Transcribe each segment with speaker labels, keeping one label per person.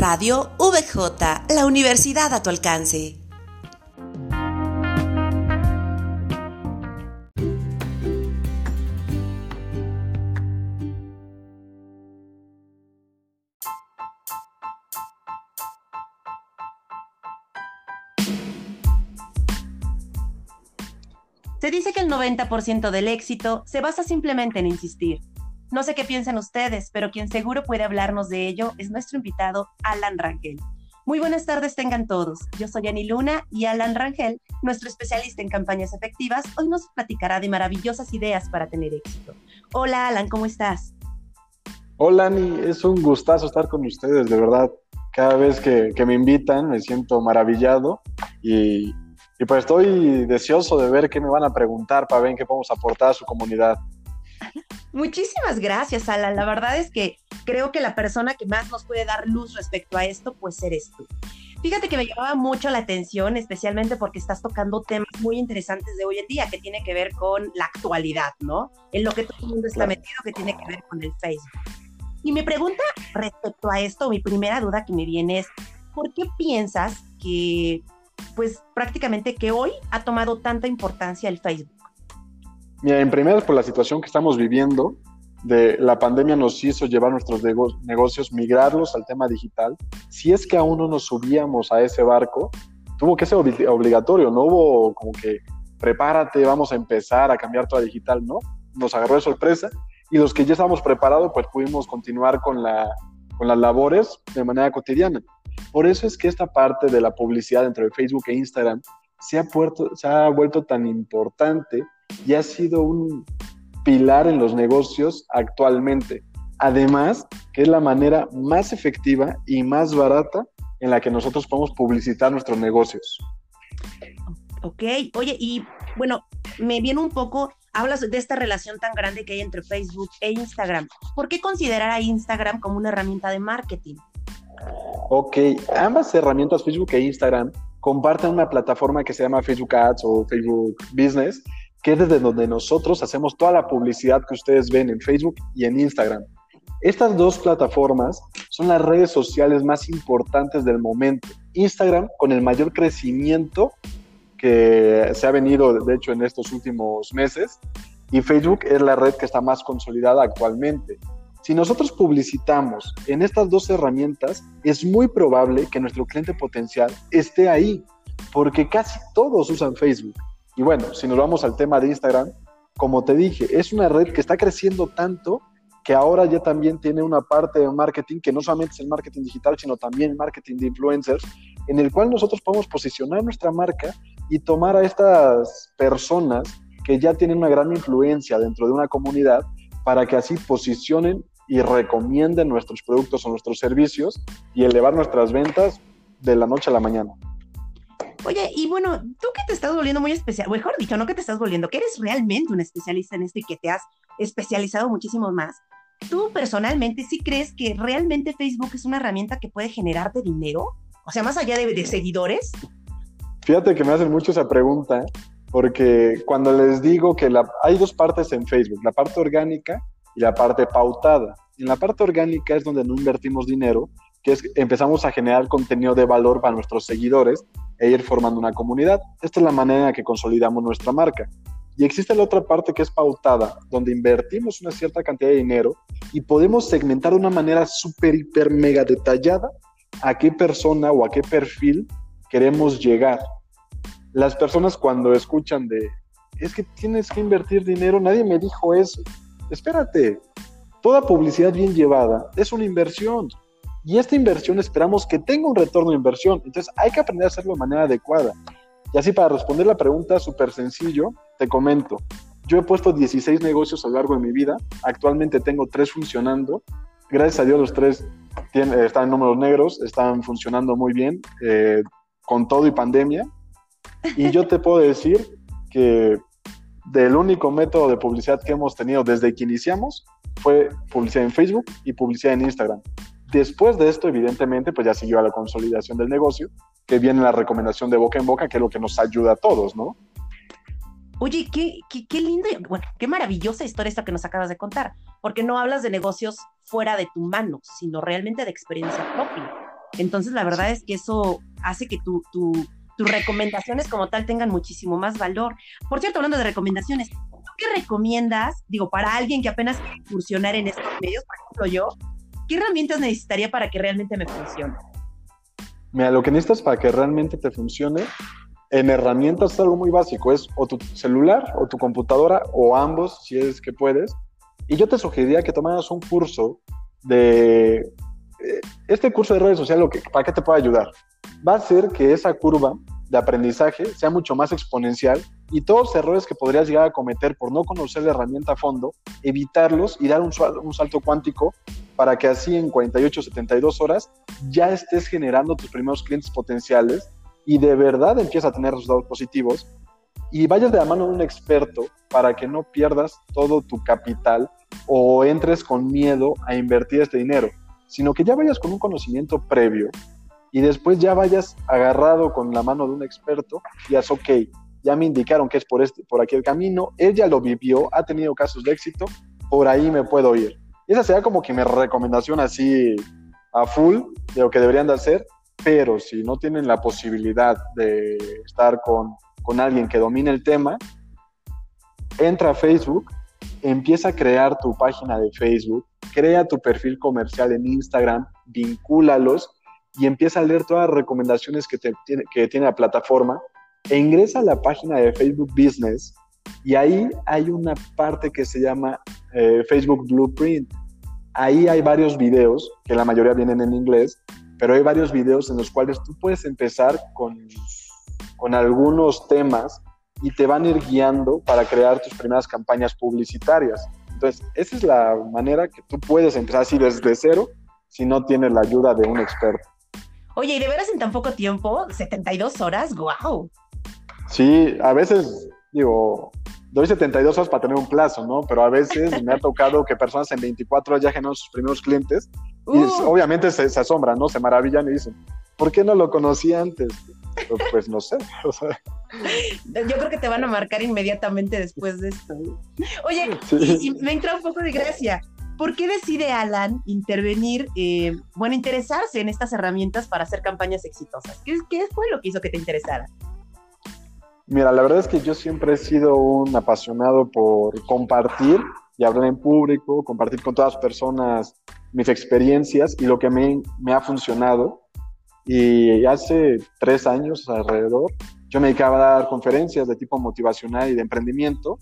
Speaker 1: Radio VJ, la universidad a tu alcance.
Speaker 2: Se dice que el 90% del éxito se basa simplemente en insistir. No sé qué piensan ustedes, pero quien seguro puede hablarnos de ello es nuestro invitado, Alan Rangel. Muy buenas tardes tengan todos. Yo soy Ani Luna y Alan Rangel, nuestro especialista en campañas efectivas, hoy nos platicará de maravillosas ideas para tener éxito. Hola Alan, ¿cómo estás?
Speaker 3: Hola Ani, es un gustazo estar con ustedes, de verdad. Cada vez que, me invitan me siento maravillado y, y pues estoy deseoso de ver qué me van a preguntar para ver qué podemos aportar a su comunidad.
Speaker 2: Muchísimas gracias, Alan. La verdad es que creo que la persona que más nos puede dar luz respecto a esto, pues eres tú. Fíjate que me llamaba mucho la atención, especialmente porque estás tocando temas muy interesantes de hoy en día, que tiene que ver con la actualidad, ¿no? En lo que todo el mundo está metido, que tiene que ver con el Facebook. Y mi pregunta respecto a esto, mi primera duda que me viene es, ¿por qué piensas que, pues prácticamente que hoy ha tomado tanta importancia el Facebook?
Speaker 3: Mira, en primer, por la situación que estamos viviendo, de la pandemia nos hizo llevar nuestros negocios, migrarlos al tema digital. Si es que aún no nos subíamos a ese barco, tuvo que ser obligatorio, no hubo como que prepárate, vamos a empezar a cambiar todo a digital, ¿no? Nos agarró de sorpresa y los que ya estábamos preparados, pues pudimos continuar con, la, con las labores de manera cotidiana. Por eso es que esta parte de la publicidad entre Facebook e Instagram se ha, puerto, se ha vuelto tan importante y ha sido un pilar en los negocios actualmente. Además, que es la manera más efectiva y más barata en la que nosotros podemos publicitar nuestros negocios.
Speaker 2: Ok, oye, y bueno, me viene un poco, hablas de esta relación tan grande que hay entre Facebook e Instagram. ¿Por qué considerar a Instagram como una herramienta de marketing?
Speaker 3: Ok, ambas herramientas, Facebook e Instagram, comparten una plataforma que se llama Facebook Ads o Facebook Business, que es desde donde nosotros hacemos toda la publicidad que ustedes ven en Facebook y en Instagram. Estas dos plataformas son las redes sociales más importantes del momento. Instagram con el mayor crecimiento que se ha venido, de hecho, en estos últimos meses, y Facebook es la red que está más consolidada actualmente. Si nosotros publicitamos en estas dos herramientas, es muy probable que nuestro cliente potencial esté ahí, porque casi todos usan Facebook. Y bueno, si nos vamos al tema de Instagram, como te dije, es una red que está creciendo tanto que ahora ya también tiene una parte de marketing que no solamente es el marketing digital, sino también marketing de influencers, en el cual nosotros podemos posicionar nuestra marca y tomar a estas personas que ya tienen una gran influencia dentro de una comunidad para que así posicionen y recomienden nuestros productos o nuestros servicios y elevar nuestras ventas de la noche a la mañana.
Speaker 2: Oye, y bueno, tú que te estás volviendo muy especial, mejor dicho, no que te estás volviendo, que eres realmente un especialista en esto y que te has especializado muchísimo más. ¿Tú personalmente sí crees que realmente Facebook es una herramienta que puede generarte dinero? O sea, más allá de, seguidores.
Speaker 3: Fíjate que me hacen mucho esa pregunta, porque cuando les digo que la, hay dos partes en Facebook, la parte orgánica y la parte pautada. En la parte orgánica es donde no invertimos dinero, que es empezamos a generar contenido de valor para nuestros seguidores e ir formando una comunidad. Esta es la manera en que consolidamos nuestra marca. Y existe la otra parte que es pautada, donde invertimos una cierta cantidad de dinero y podemos segmentar de una manera súper, hiper, mega detallada a qué persona o a qué perfil queremos llegar. Las personas cuando escuchan de, es que tienes que invertir dinero, nadie me dijo eso. Espérate, toda publicidad bien llevada es una inversión y esta inversión esperamos que tenga un retorno de inversión. Entonces hay que aprender a hacerlo de manera adecuada. Y así para responder la pregunta súper sencillo, te comento. Yo he puesto 16 negocios a lo largo de mi vida. Actualmente tengo tres funcionando. Gracias a Dios los tres tienen, están en números negros, están funcionando muy bien, eh, con todo y pandemia. Y yo te puedo decir que del único método de publicidad que hemos tenido desde que iniciamos fue publicidad en Facebook y publicidad en Instagram. Después de esto, evidentemente, pues ya siguió a la consolidación del negocio, que viene la recomendación de boca en boca, que es lo que nos ayuda a todos, ¿no?
Speaker 2: Oye, qué, qué, qué bueno, qué maravillosa historia esta que nos acabas de contar, porque no hablas de negocios fuera de tu mano, sino realmente de experiencia propia. Entonces, la verdad es que eso hace que tu, tus recomendaciones como tal tengan muchísimo más valor. Por cierto, hablando de recomendaciones, qué recomiendas, digo, para alguien que apenas quiere incursionar en estos medios, por ejemplo yo, qué herramientas necesitaría para que realmente me funcione?
Speaker 3: Mira, lo que necesitas para que realmente te funcione en herramientas es algo muy básico, es o tu celular o tu computadora o ambos, si es que puedes. Y yo te sugeriría que tomaras un curso de... Eh, este curso de redes sociales, ¿para qué te puede ayudar? Va a hacer que esa curva de aprendizaje sea mucho más exponencial y todos los errores que podrías llegar a cometer por no conocer la herramienta a fondo, evitarlos y dar un, un salto cuántico para que así en 48, 72 horas ya estés generando tus primeros clientes potenciales y de verdad empieza a tener resultados positivos y vayas de la mano de un experto para que no pierdas todo tu capital o entres con miedo a invertir este dinero, sino que ya vayas con un conocimiento previo y después ya vayas agarrado con la mano de un experto y digas, ok, ya me indicaron que es por, este, por aquel camino, él ya lo vivió, ha tenido casos de éxito, por ahí me puedo ir. Esa sería como que mi recomendación así a full de lo que deberían de hacer, pero si no tienen la posibilidad de estar con, con alguien que domine el tema, entra a Facebook, empieza a crear tu página de Facebook, crea tu perfil comercial en Instagram, vincúlalos y empieza a leer todas las recomendaciones que, tiene, que tiene la plataforma e ingresa a la página de Facebook Business y ahí hay una parte que se llama eh, Facebook Blueprint. Ahí hay varios videos, que la mayoría vienen en inglés, pero hay varios videos en los cuales tú puedes empezar con, con algunos temas y te van a ir guiando para crear tus primeras campañas publicitarias. Entonces, esa es la manera que tú puedes empezar así desde cero si no tienes la ayuda de un experto.
Speaker 2: Oye, ¿y de veras en tan poco tiempo? ¿72 horas? ¡Guau!
Speaker 3: Sí, a veces, digo, doy 72 horas para tener un plazo, ¿no? Pero a veces me ha tocado que personas en 24 horas ya generan sus primeros clientes y uh. obviamente se, asombran, ¿no? Se maravillan y dicen, ¿por qué no lo conocí antes? Pues no sé.
Speaker 2: Yo creo que te van a marcar inmediatamente después de esto. Oye, y, me entra un poco de gracia. ¿Por qué decide Alan intervenir, eh, bueno, interesarse en estas herramientas para hacer campañas exitosas? ¿Qué, ¿Qué fue lo que hizo que te interesara?
Speaker 3: Mira, la verdad es que yo siempre he sido un apasionado por compartir y hablar en público, compartir con todas las personas mis experiencias y lo que me, me ha funcionado. Y hace tres años alrededor, yo me dedicaba a dar conferencias de tipo motivacional y de emprendimiento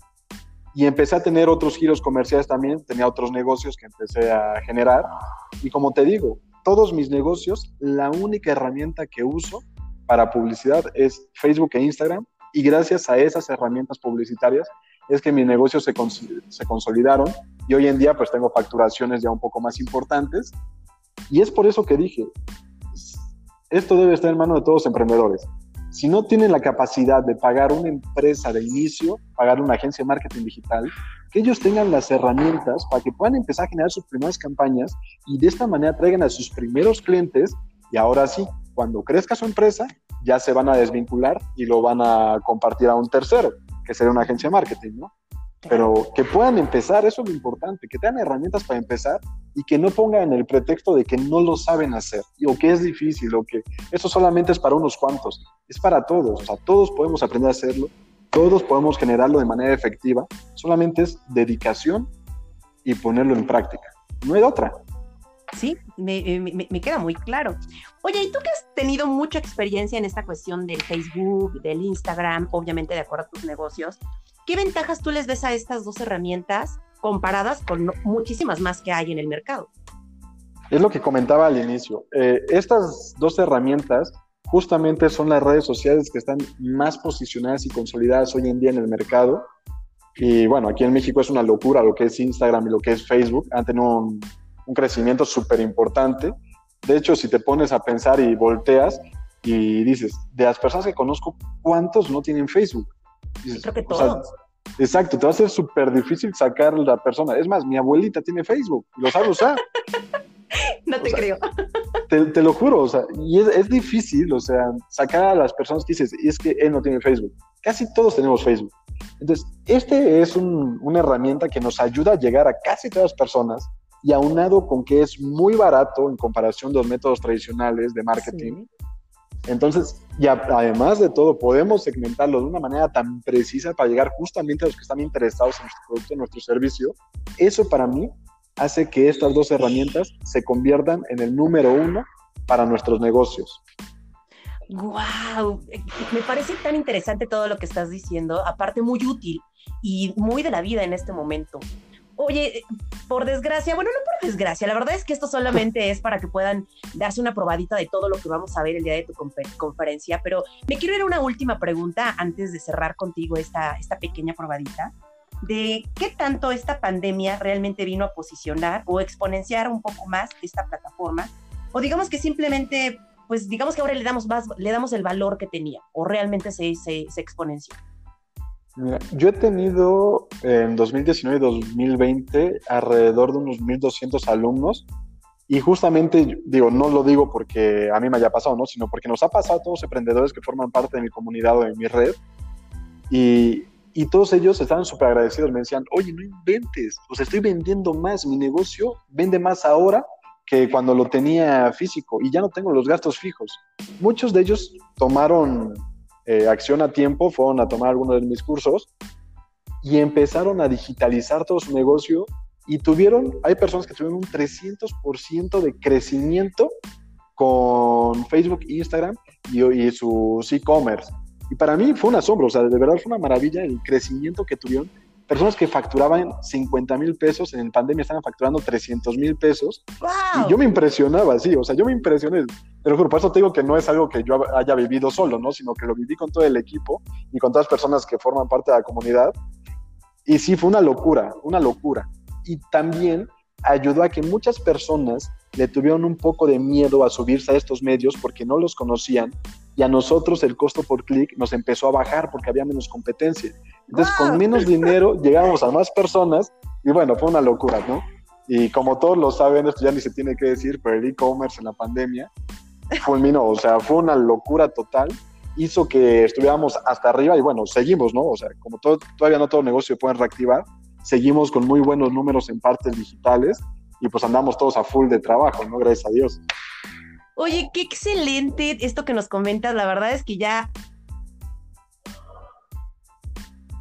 Speaker 3: y empecé a tener otros giros comerciales también, tenía otros negocios que empecé a generar y como te digo, todos mis negocios, la única herramienta que uso para publicidad es Facebook e Instagram y gracias a esas herramientas publicitarias es que mis negocios se, se consolidaron y hoy en día pues tengo facturaciones ya un poco más importantes y es por eso que dije, esto debe estar en manos de todos los emprendedores. Si no tienen la capacidad de pagar una empresa de inicio, pagar una agencia de marketing digital, que ellos tengan las herramientas para que puedan empezar a generar sus primeras campañas y de esta manera traigan a sus primeros clientes y ahora sí, cuando crezca su empresa, ya se van a desvincular y lo van a compartir a un tercero, que sería una agencia de marketing, ¿no? Pero que puedan empezar, eso es lo importante, que tengan herramientas para empezar y que no pongan el pretexto de que no lo saben hacer o que es difícil o que eso solamente es para unos cuantos, es para todos, o sea, todos podemos aprender a hacerlo, todos podemos generarlo de manera efectiva, solamente es dedicación y ponerlo en práctica, no hay otra.
Speaker 2: Sí, me, me, queda muy claro. Oye, ¿y tú que has tenido mucha experiencia en esta cuestión del Facebook, del Instagram, obviamente de acuerdo a tus negocios, ¿qué ventajas tú les ves a estas dos herramientas comparadas con muchísimas más que hay en el mercado?
Speaker 3: Es lo que comentaba al inicio. Eh, estas dos herramientas justamente son las redes sociales que están más posicionadas y consolidadas hoy en día en el mercado. Y bueno, aquí en México es una locura lo que es Instagram y lo que es Facebook. Han tenido un crecimiento súper importante. De hecho, si te pones a pensar y volteas y dices, de las personas que conozco, ¿cuántos no tienen Facebook?
Speaker 2: Creo que todos.
Speaker 3: exacto, te va a ser súper difícil sacar la persona. Es más, mi abuelita tiene Facebook, lo sabe usar.
Speaker 2: no te creo.
Speaker 3: Te, lo juro, o sea, y es, difícil, o sea, sacar a las personas que dices, y es que él no tiene Facebook. Casi todos tenemos Facebook. Entonces, este es una herramienta que nos ayuda a llegar a casi todas las personas y aunado con que es muy barato en comparación de los métodos tradicionales de marketing. Entonces, y además de todo, podemos segmentarlo de una manera tan precisa para llegar justamente a los que están interesados en nuestro producto, en nuestro servicio. Eso para mí hace que estas dos herramientas se conviertan en el número uno para nuestros negocios.
Speaker 2: ¡Wow! Me parece tan interesante todo lo que estás diciendo, aparte muy útil y muy de la vida en este momento. Oye, por desgracia, bueno, no por desgracia, la verdad es que esto solamente es para que puedan darse una probadita de todo lo que vamos a ver el día de tu conferencia, pero me quiero ir a una última pregunta antes de cerrar contigo esta, esta pequeña probadita de qué tanto esta pandemia realmente vino a posicionar o exponenciar un poco más esta plataforma, o digamos que simplemente, pues digamos que ahora le damos más, le damos el valor que tenía, o realmente se, se, se exponenció
Speaker 3: yo he tenido en 2019 y 2020 alrededor de unos 1.200 alumnos y justamente, digo, no lo digo porque a mí me haya pasado, ¿no? Sino porque nos ha pasado a todos los emprendedores que forman parte de mi comunidad o de mi red y, y todos ellos estaban súper agradecidos. Me decían, oye, no inventes, pues estoy vendiendo más, mi negocio vende más ahora que cuando lo tenía físico y ya no tengo los gastos fijos. Muchos de ellos tomaron eh, acción a tiempo, fueron a tomar algunos de mis cursos y empezaron a digitalizar todo su negocio y tuvieron, hay personas que tuvieron un 300% de crecimiento con Facebook, Instagram y, y sus e-commerce. Y para mí fue un asombro, o sea, de verdad fue una maravilla el crecimiento que tuvieron personas que facturaban 50 mil pesos, en pandemia estaban facturando 300 mil pesos. Y yo me impresionaba, sí, o sea, yo me impresioné. Pero por eso te digo que no es algo que yo haya vivido solo, ¿no? Sino que lo viví con todo el equipo y con todas las personas que forman parte de la comunidad. Y sí, fue una locura, una locura. Y también ayudó a que muchas personas le tuvieron un poco de miedo a subirse a estos medios porque no los conocían y a nosotros el costo por clic nos empezó a bajar porque había menos competencia. Entonces, con menos dinero llegamos a más personas y bueno, fue una locura, ¿no? Y como todos lo saben, esto ya ni se tiene que decir, pero el e-commerce en la pandemia fulminó, o sea, fue una locura total, hizo que estuviéramos hasta arriba y bueno, seguimos, ¿no? O sea, como todo, todavía no todo negocio se puede reactivar, seguimos con muy buenos números en partes digitales y pues andamos todos a full de trabajo, ¿no? Gracias a Dios.
Speaker 2: Oye, qué excelente esto que nos comentas. La verdad es que ya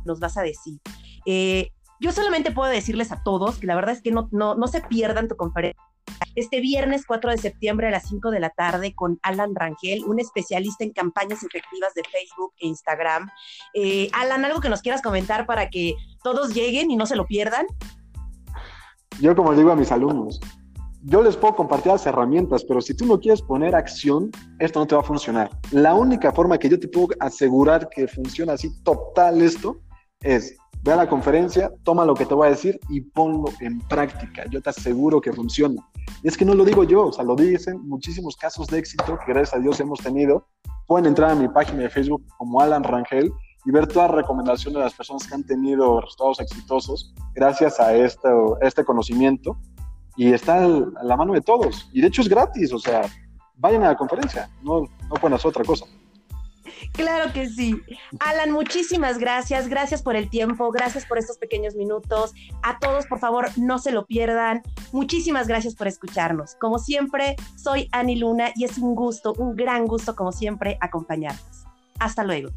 Speaker 2: nos vas a decir. Eh, yo solamente puedo decirles a todos que la verdad es que no, no, no se pierdan tu conferencia este viernes 4 de septiembre a las 5 de la tarde con Alan Rangel, un especialista en campañas efectivas de Facebook e Instagram. Eh, Alan, algo que nos quieras comentar para que todos lleguen y no se lo pierdan.
Speaker 3: Yo como digo a mis alumnos, yo les puedo compartir las herramientas, pero si tú no quieres poner acción, esto no te va a funcionar. La única forma que yo te puedo asegurar que funciona así total esto es, ve a la conferencia, toma lo que te voy a decir y ponlo en práctica. Yo te aseguro que funciona. Y es que no lo digo yo, o sea, lo dicen muchísimos casos de éxito que gracias a Dios hemos tenido. Pueden entrar a mi página de Facebook como Alan Rangel y ver todas las recomendaciones de las personas que han tenido resultados exitosos gracias a este conocimiento y está a la mano de todos. Y de hecho es gratis, o sea, vayan a la conferencia, no, no pueden hacer otra cosa.
Speaker 2: Claro que sí. Alan, muchísimas gracias. Gracias por el tiempo. Gracias por estos pequeños minutos. A todos, por favor, no se lo pierdan. Muchísimas gracias por escucharnos. Como siempre, soy Ani Luna y es un gusto, un gran gusto, como siempre, acompañarnos. Hasta luego.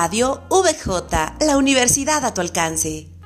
Speaker 1: Radio VJ, la universidad a tu alcance.